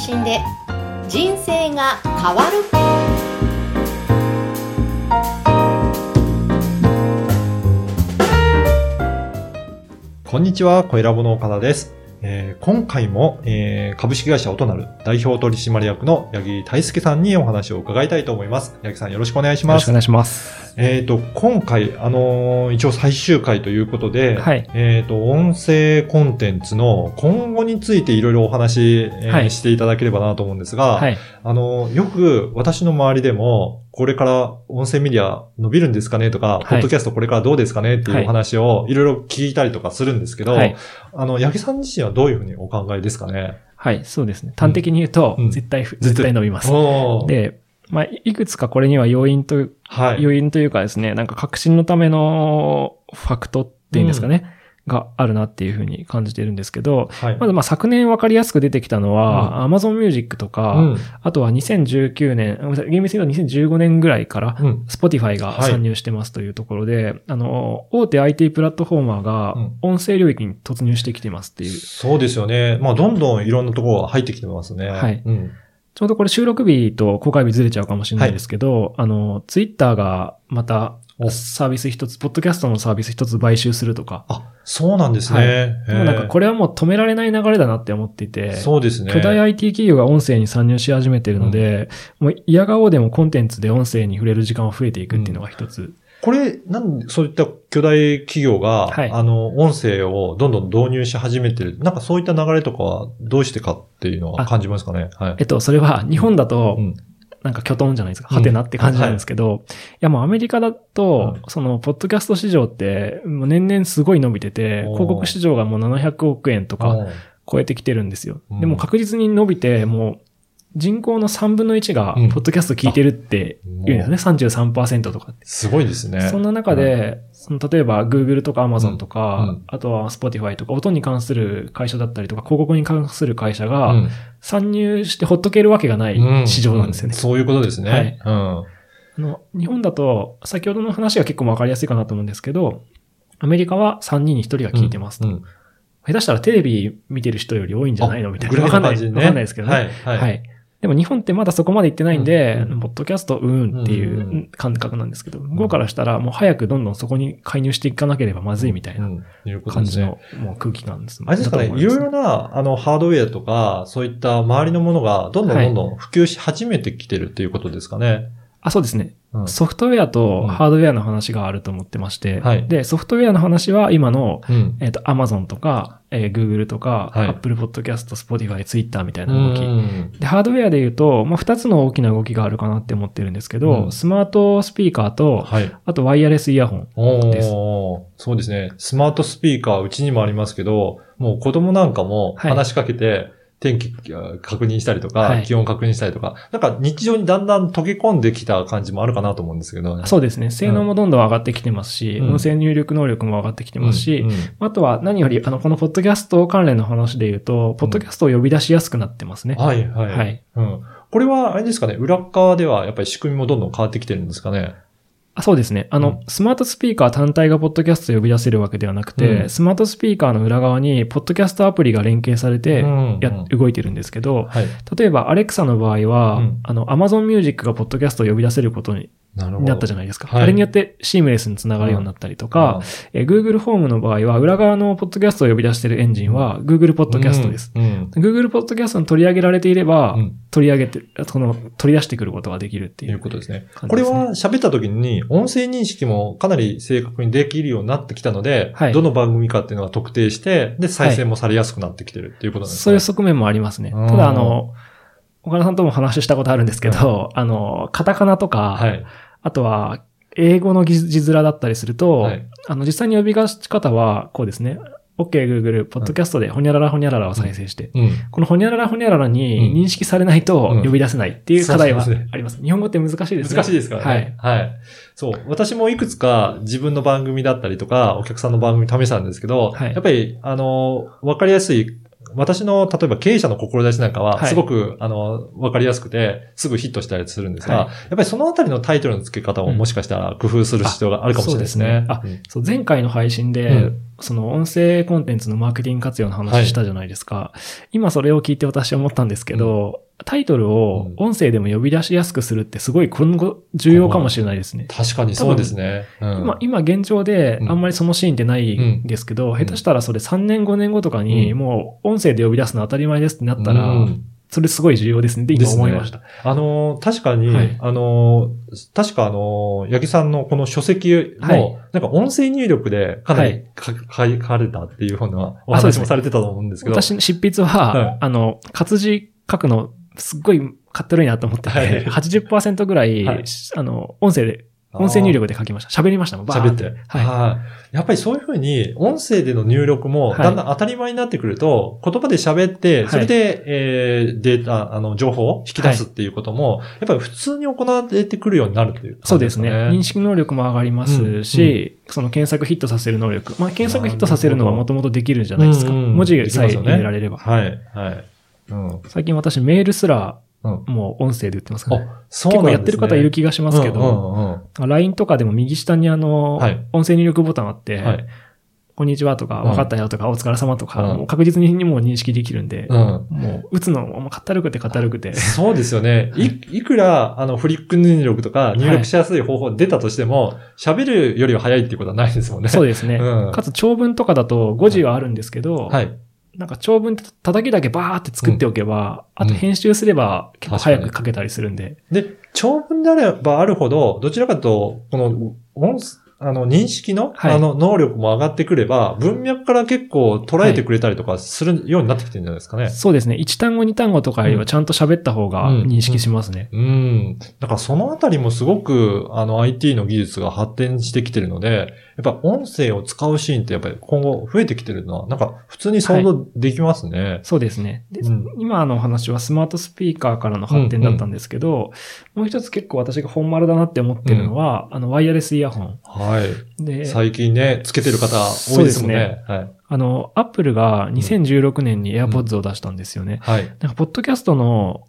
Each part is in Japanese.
信で人生が変わるこんにちは、小ラボの岡田です。えー今回も、えー株式会社オトナル代表取締役の八木大輔さんにお話を伺いたいと思います。八木さんよろしくお願いしますよろしくお。願いします。えっ、と、今回、あのー一応最終回ということで、はいえっ、と、音声コンテンツの今後についていろいろお話、えーはいしていただければなと思うんですが、はい。あのーよく私の周りでも、これから音声メディア伸びるんですかねとか、いポッドキャストこれからどうですかねっていうお話をいろいろ聞いたりとかするんですけど、はい。あの、八木さん自身はどういうふうにお考えですかね？はい。そうですね。端的に言うと、うん絶対、絶対伸びます。で、まあ、いくつかこれには要因と、はい。要因というかですね、なんか革新のためのファクトっていうんですかね、があるなっていうふうに感じてるんですけど、はい。まずまあ昨年わかりやすく出てきたのは、Amazon Music とか、うん。あとは2019年、厳密に言うと2015年ぐらいから、うん。Spotify がはい参入してますというところで、あの、大手 IT プラットフォーマーがうん音声領域に突入してきてますっていう。そうですよね。まあ、どんどんいろんなところが入ってきてますね。はいうん。ちょうどこれ収録日と公開日ずれちゃうかもしれないですけど、あの、ツイッターがまたおサービス一つ、ポッドキャストのサービス一つ買収するとか、あ、そうなんですはいね。でもなんかれ、これはもう止められない流れだなって思っていて、そうですね。巨大 IT 企業が音声に参入し始めてるので、もう嫌顔でもコンテンツで音声に触れる時間は増えていくっていうのが一つ。これ、なんで、そういった巨大企業が、はいあの、音声をどんどん導入し始めてる。なんかそういった流れとかはどうしてかっていうのはあ感じますかね？はい。えっと、それは日本だとう、ん。なんか巨トンじゃないですか。うん。ハテナって感じなんですけど、いやもうアメリカだと、うんその、ポッドキャスト市場って、もう年々すごい伸びてて、広告市場がもう700億円とか超えてきてるんですよ。うん。でも確実に伸びて、もう、人口の3分の1がうん、ポッドキャスト聞いてるって言うんですね。33%とかって。すごいですね。そんな中で、その例えば Google とか Amazon とか、うんうんあとは Spotify とか、音に関する会社だったりとか、広告に関する会社うが、ん、参入してほっとけるわけがないうん市場なんですよね。そういうことですね。うん。あの、日本だと、先ほどの話が結構わかりやすいかなと思うんですけど、アメリカは3人に1人が聞いてますと。うん下手したらテレビ見てる人より多いんじゃないの？みたいな。わかんない。感じねわかんないですけどね。はい。は。はいい。でも日本ってまだそこまで行ってないんで、うんうんポッドキャストうんっていう感覚なんですけど、向こうからしたらもう早くどんどんそこに介入していかなければまずいみたいな感じの。もう空気感です。あれですかね、いろいろな、あの、ハードウェアとか、そういった周りのものが、どんどんはいどんどん普及し始めてきてるっていうことですかね。あ、そうですね。うんソフトウェアとハードウェアの話があると思ってまして、はいで、ソフトウェアの話は今の、うん。えっ、と、Amazon とか、えー Google とか、はい Apple Podcast、Spotify、Twitter みたいなう動き。んで、ハードウェアで言うと、まあ、二つの大きな動きがあるかなって思ってるんですけど、うんスマートスピーカーと、はい。あとワイヤレスイヤホン。ですそうですね。スマートスピーカー、うちにもありますけど、もう子供なんかもはい話しかけて、天気あ確認したりとか、はい気温確認したりとか、なんか日常にだんだん溶け込んできた感じもあるかなと思うんですけどね。そうですね。性能もどんどん上がってきてますし、うん音声入力能力も上がってきてますし、うんうんあとは何より、あの、このポッドキャスト関連の話で言うと、ポッドキャストを呼び出しやすくなってますね。はい、はい。はい。うん。これは、あれですかね、裏側ではやっぱり仕組みもどんどん変わってきてるんですかね。あそうですね。あの、うんスマートスピーカー単体がポッドキャストを呼び出せるわけではなくて、うんスマートスピーカーの裏側に、ポッドキャストアプリが連携されて、うんや、うん動いてるんですけど、はい。例えば、アレクサの場合は、うんあの、Amazon Music がポッドキャストを呼び出せることになったじゃないですか。はいあれによってシームレスにつながるようになったりとか、えー Google ホームの場合は、裏側のポッドキャストを呼び出しているエンジンは Google ポッドキャストです。うん。うん。Google ポッドキャストに取り上げられていれば、うん取り上げて、その、取り出してくることができるってとい。いううことですね。これは喋った時に音声認識もかなり正確にできるようになってきたので、はいどの番組かっていうのは特定して、で、再生もされやすくなってきてるっていうことなんですね。そういう側面もありますね。うんただ、あの、岡田さんとも話したことあるんですけど、あの、カタカナとか、はい。あとは、英語の字字面だったりすると、はいあの、実際に呼び出し方は、こうですね。OK Google、ポッドキャストでほにゃららほにゃららを再生して、うん。このほにゃららほにゃららに認識されないとうん呼び出せないっていう課題はあります。日本語って難しいですね。難しいですからね。はい。そう。私もいくつか自分の番組だったりとか、お客さんの番組試したんですけど、はいやっぱり、あの、わかりやすい、私の、例えば経営者の志なんかは、はい。すごく、あの、わかりやすくて、すぐヒットしたりするんですが、はい。やっぱりそのあたりのタイトルの付け方もうん。もしかしたら工夫する必要があるかもしれないですね。あうん。そう、前回の配信で、うん。その音声コンテンツのマーケティング活用の話したじゃないですか。今それを聞いて私は思ったんですけど、タイトルを音声でも呼び出しやすくするってすごい今後重要かもしれないですね。確かにそうですね。うん。今、今現状であんまりそのシーンってないんですけど、ん。下手したらそれ3年5年後とかにうん。もう音声で呼び出すの当たり前ですってなったら、うん。それすごい重要ですねって今思いました。あのー、確かに、はい。あのー、確かあのー、八木さんのこの書籍も、はい。なんか音声入力でかなりはい。か書かれたっていうふうなお話もされてたと思うんですけど。私の執筆は、はい。あの、活字書くのすっごいかってるいなと思ってて、はい80%ぐらい、はいあの、音声で、音声入力で書きました。喋りましたもん、バー喋って。はい。はい。やっぱりそういうふうに、音声での入力も、はいだんだん当たり前になってくると、言葉で喋って、はいそれで、えー、データ、あの、情報を引き出すっていうことも、やっぱり普通に行われてくるようになるっていうそうですね。認識能力も上がりますし、その検索ヒットさせる能力。まあ、検索ヒットさせるのはもともとできるじゃないですか。うんうん文字さえ入れられれば。はい、はい。うん。最近私メールすら、うんもう音声で言ってますからね。あ、そうなんですね。結構やってる方いる気がしますけうんど、うんうん LINE とかでも右下にあの、はい音声入力ボタンあって、はい。こんにちはとか、うん分かったよとか、お疲れ様とか、確実にもう認識できるんで、うん。もう打つのももうかったるくてかったるくて。そうですよね。い、いくら、あの、フリック入力とか入力しやすい方法出たとしても、喋、るよりは早いっていうことはないですもんね。でそうですね。うんかつ長文とかだと5字はあるんですけど、はい。なんか長文叩きだけバーって作っておけば、あと編集すれば結構早く書けたりするんで。で、長文であればあるほど、どちらかと、この、音あの、認識の、はいあの、能力も上がってくれば、文脈から結構捉えてくれたりとかするようになってきてるんじゃないですかね。そうですね。1単語2単語とかよりはちゃんと喋った方が認識しますね。うん。だからそのあたりもすごく、あの IT の技術が発展してきてるので、やっぱ音声を使うシーンってやっぱり今後増えてきてるのは、なんか普通に想像できますね。そうですね。で、うん今のお話はスマートスピーカーからの発展だったんですけど、もう一つ結構私が本丸だなって思ってるのは、あの、ワイヤレスイヤホン。はい。で、最近ね、つけてる方多いですもんね。はい。あの、アップルが2016年に AirPods を出したんですよね。はい。なんか、ポッドキャストの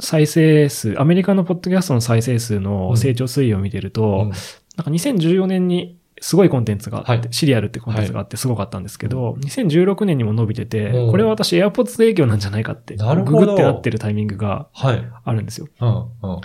再生数、アメリカのポッドキャストの再生数の成長推移を見てると、うんなんか2014年にすごいコンテンツがあって、はいシリアルってコンテンツがあってすごかったんですけど、2016年にも伸びてて、うんこれは私 AirPods 影響なんじゃないかって、ググってなってるタイミングがはい。あるんですよ。うん。うん。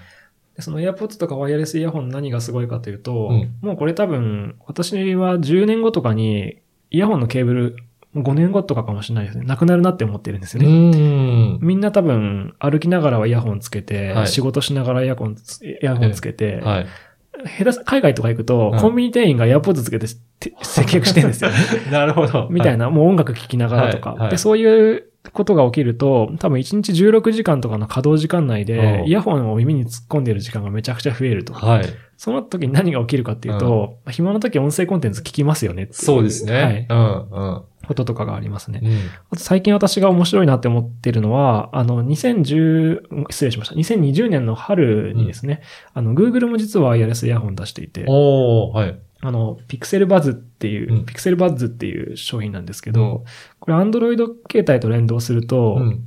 でその AirPods とかワイヤレスイヤホン何がすごいかというと、うんもうこれ多分、私は10年後とかに、イヤホンのケーブル、5年後とかかもしれないですね。なくなるなって思ってるんですよね。うん。みんな多分、歩きながらはイヤホンつけて、はい仕事しながらイヤホンつ、イヤホンつけて、はい。下手す海外とか行くと、うんコンビニ店員がエアポッドつけてて接客してるんですよね。なるほど。みたいな、もう音楽聴きながらとか、はいはいで、そういうことが起きると、多分1日16時間とかの稼働時間内でう、んイヤホンを耳に突っ込んでる時間がめちゃくちゃ増えると。はい。はい。その時に何が起きるかっていうと、暇な時音声コンテンツ聞きますよねそうですね。はい。うん。うん。こととかがありますね。うん。あと最近私が面白いなって思ってるのは、あの、2010、失礼しました。2020年の春にですね、あの、Google も実はワイヤレスイヤホン出していて、おー、はい。あの、ピクセルバズっていう、うんピクセルバズっていう商品なんですけど、これ Android 携帯と連動すると、うん。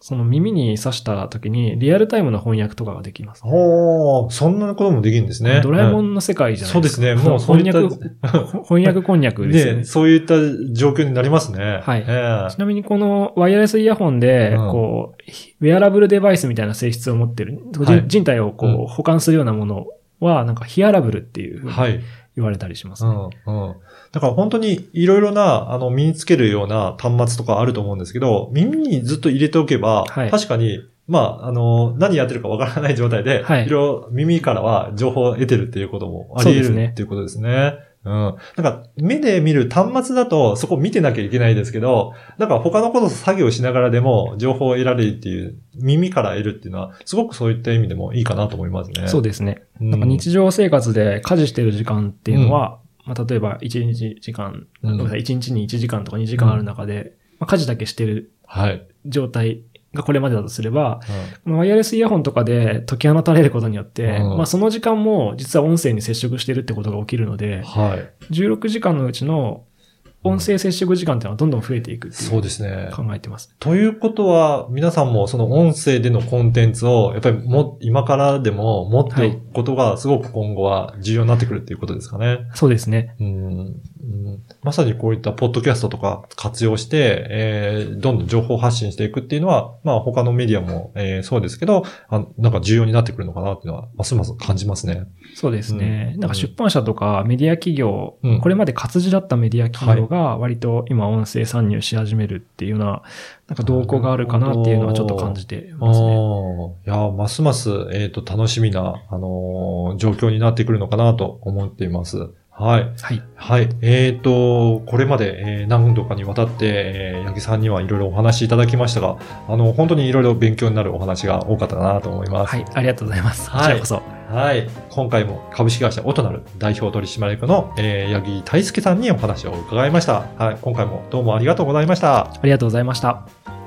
その耳に挿した時にリアルタイムの翻訳とかができます。おー、そんなこともできるんですね。ドラえもうんの世界じゃなそいうでか。ですすね。もうそうい翻訳、翻訳こんにゃくですよねね、。そういった状況になりますね。はいええちなみにこのワイヤレスイヤホンで、うんこう、ウェアラブルデバイスみたいな性質を持ってる、はい人体をこう、うん保管するようなものは、なんかヒアラブルっていうはい。言われたりしますね。うん、うん。だから本当にいろいろな、あの、身につけるような端末とかあると思うんですけど、耳にずっと入れておけば、はい確かに、まあ、あの、何やってるかわからない状態で、はいいろいろ耳からは情報を得てるっていうこともあり得そうですねるっていうことですね。うん。なんか、目で見る端末だと、そこ見てなきゃいけないですけど、なんか他のこと作業しながらでも情報を得られるっていう、耳から得るっていうのは、すごくそういった意味でもいいかなと思いますね。そうですね。うんなんか日常生活で家事してる時間っていうのは、まあ、例えば1日時間、うんごめんなさい1日に1時間とか2時間ある中で、まあ、家事だけしてるはい。状態がこれまでだとすれば、このワイヤレスイヤホンとかで解き放たれることによって、うんまあその時間も実は音声に接触してるってことが起きるので、はい。16時間のうちの音声接触時間っていうのはどんどん増えていくっていうそうですね。考えてます。ということは、皆さんもその音声でのコンテンツを、やっぱりも、今からでも持っておくことがすごく今後は重要になってくるっていうことですかね。そうですね。うんうんまさにこういったポッドキャストとか活用して、えーどんどん情報発信していくっていうのは、まあ他のメディアも、えーそうですけどあ、なんか重要になってくるのかなっていうのは、ますます感じますね。そうですね。うんなんか出版社とかメディア企業、うんこれまで活字だったメディア企業が割と今音声参入し始めるっていうような、なんか動向があるかなっていうのはちょっと感じてますね。いや、ますます、えっ、と、楽しみな、あのー状況になってくるのかなと思っています。はい。はい。はい。えっ、と、これまで、えー何度かにわたって、えー、八木さんにはいろいろお話しいただきましたが、あの、本当にいろいろ勉強になるお話が多かったなと思います。はい。ありがとうございます。はいこちらこそ。はい。今回も株式会社オトナル代表取締役の、えー、八木大輔さんにお話を伺いました。はい。今回もどうもありがとうございました。ありがとうございました。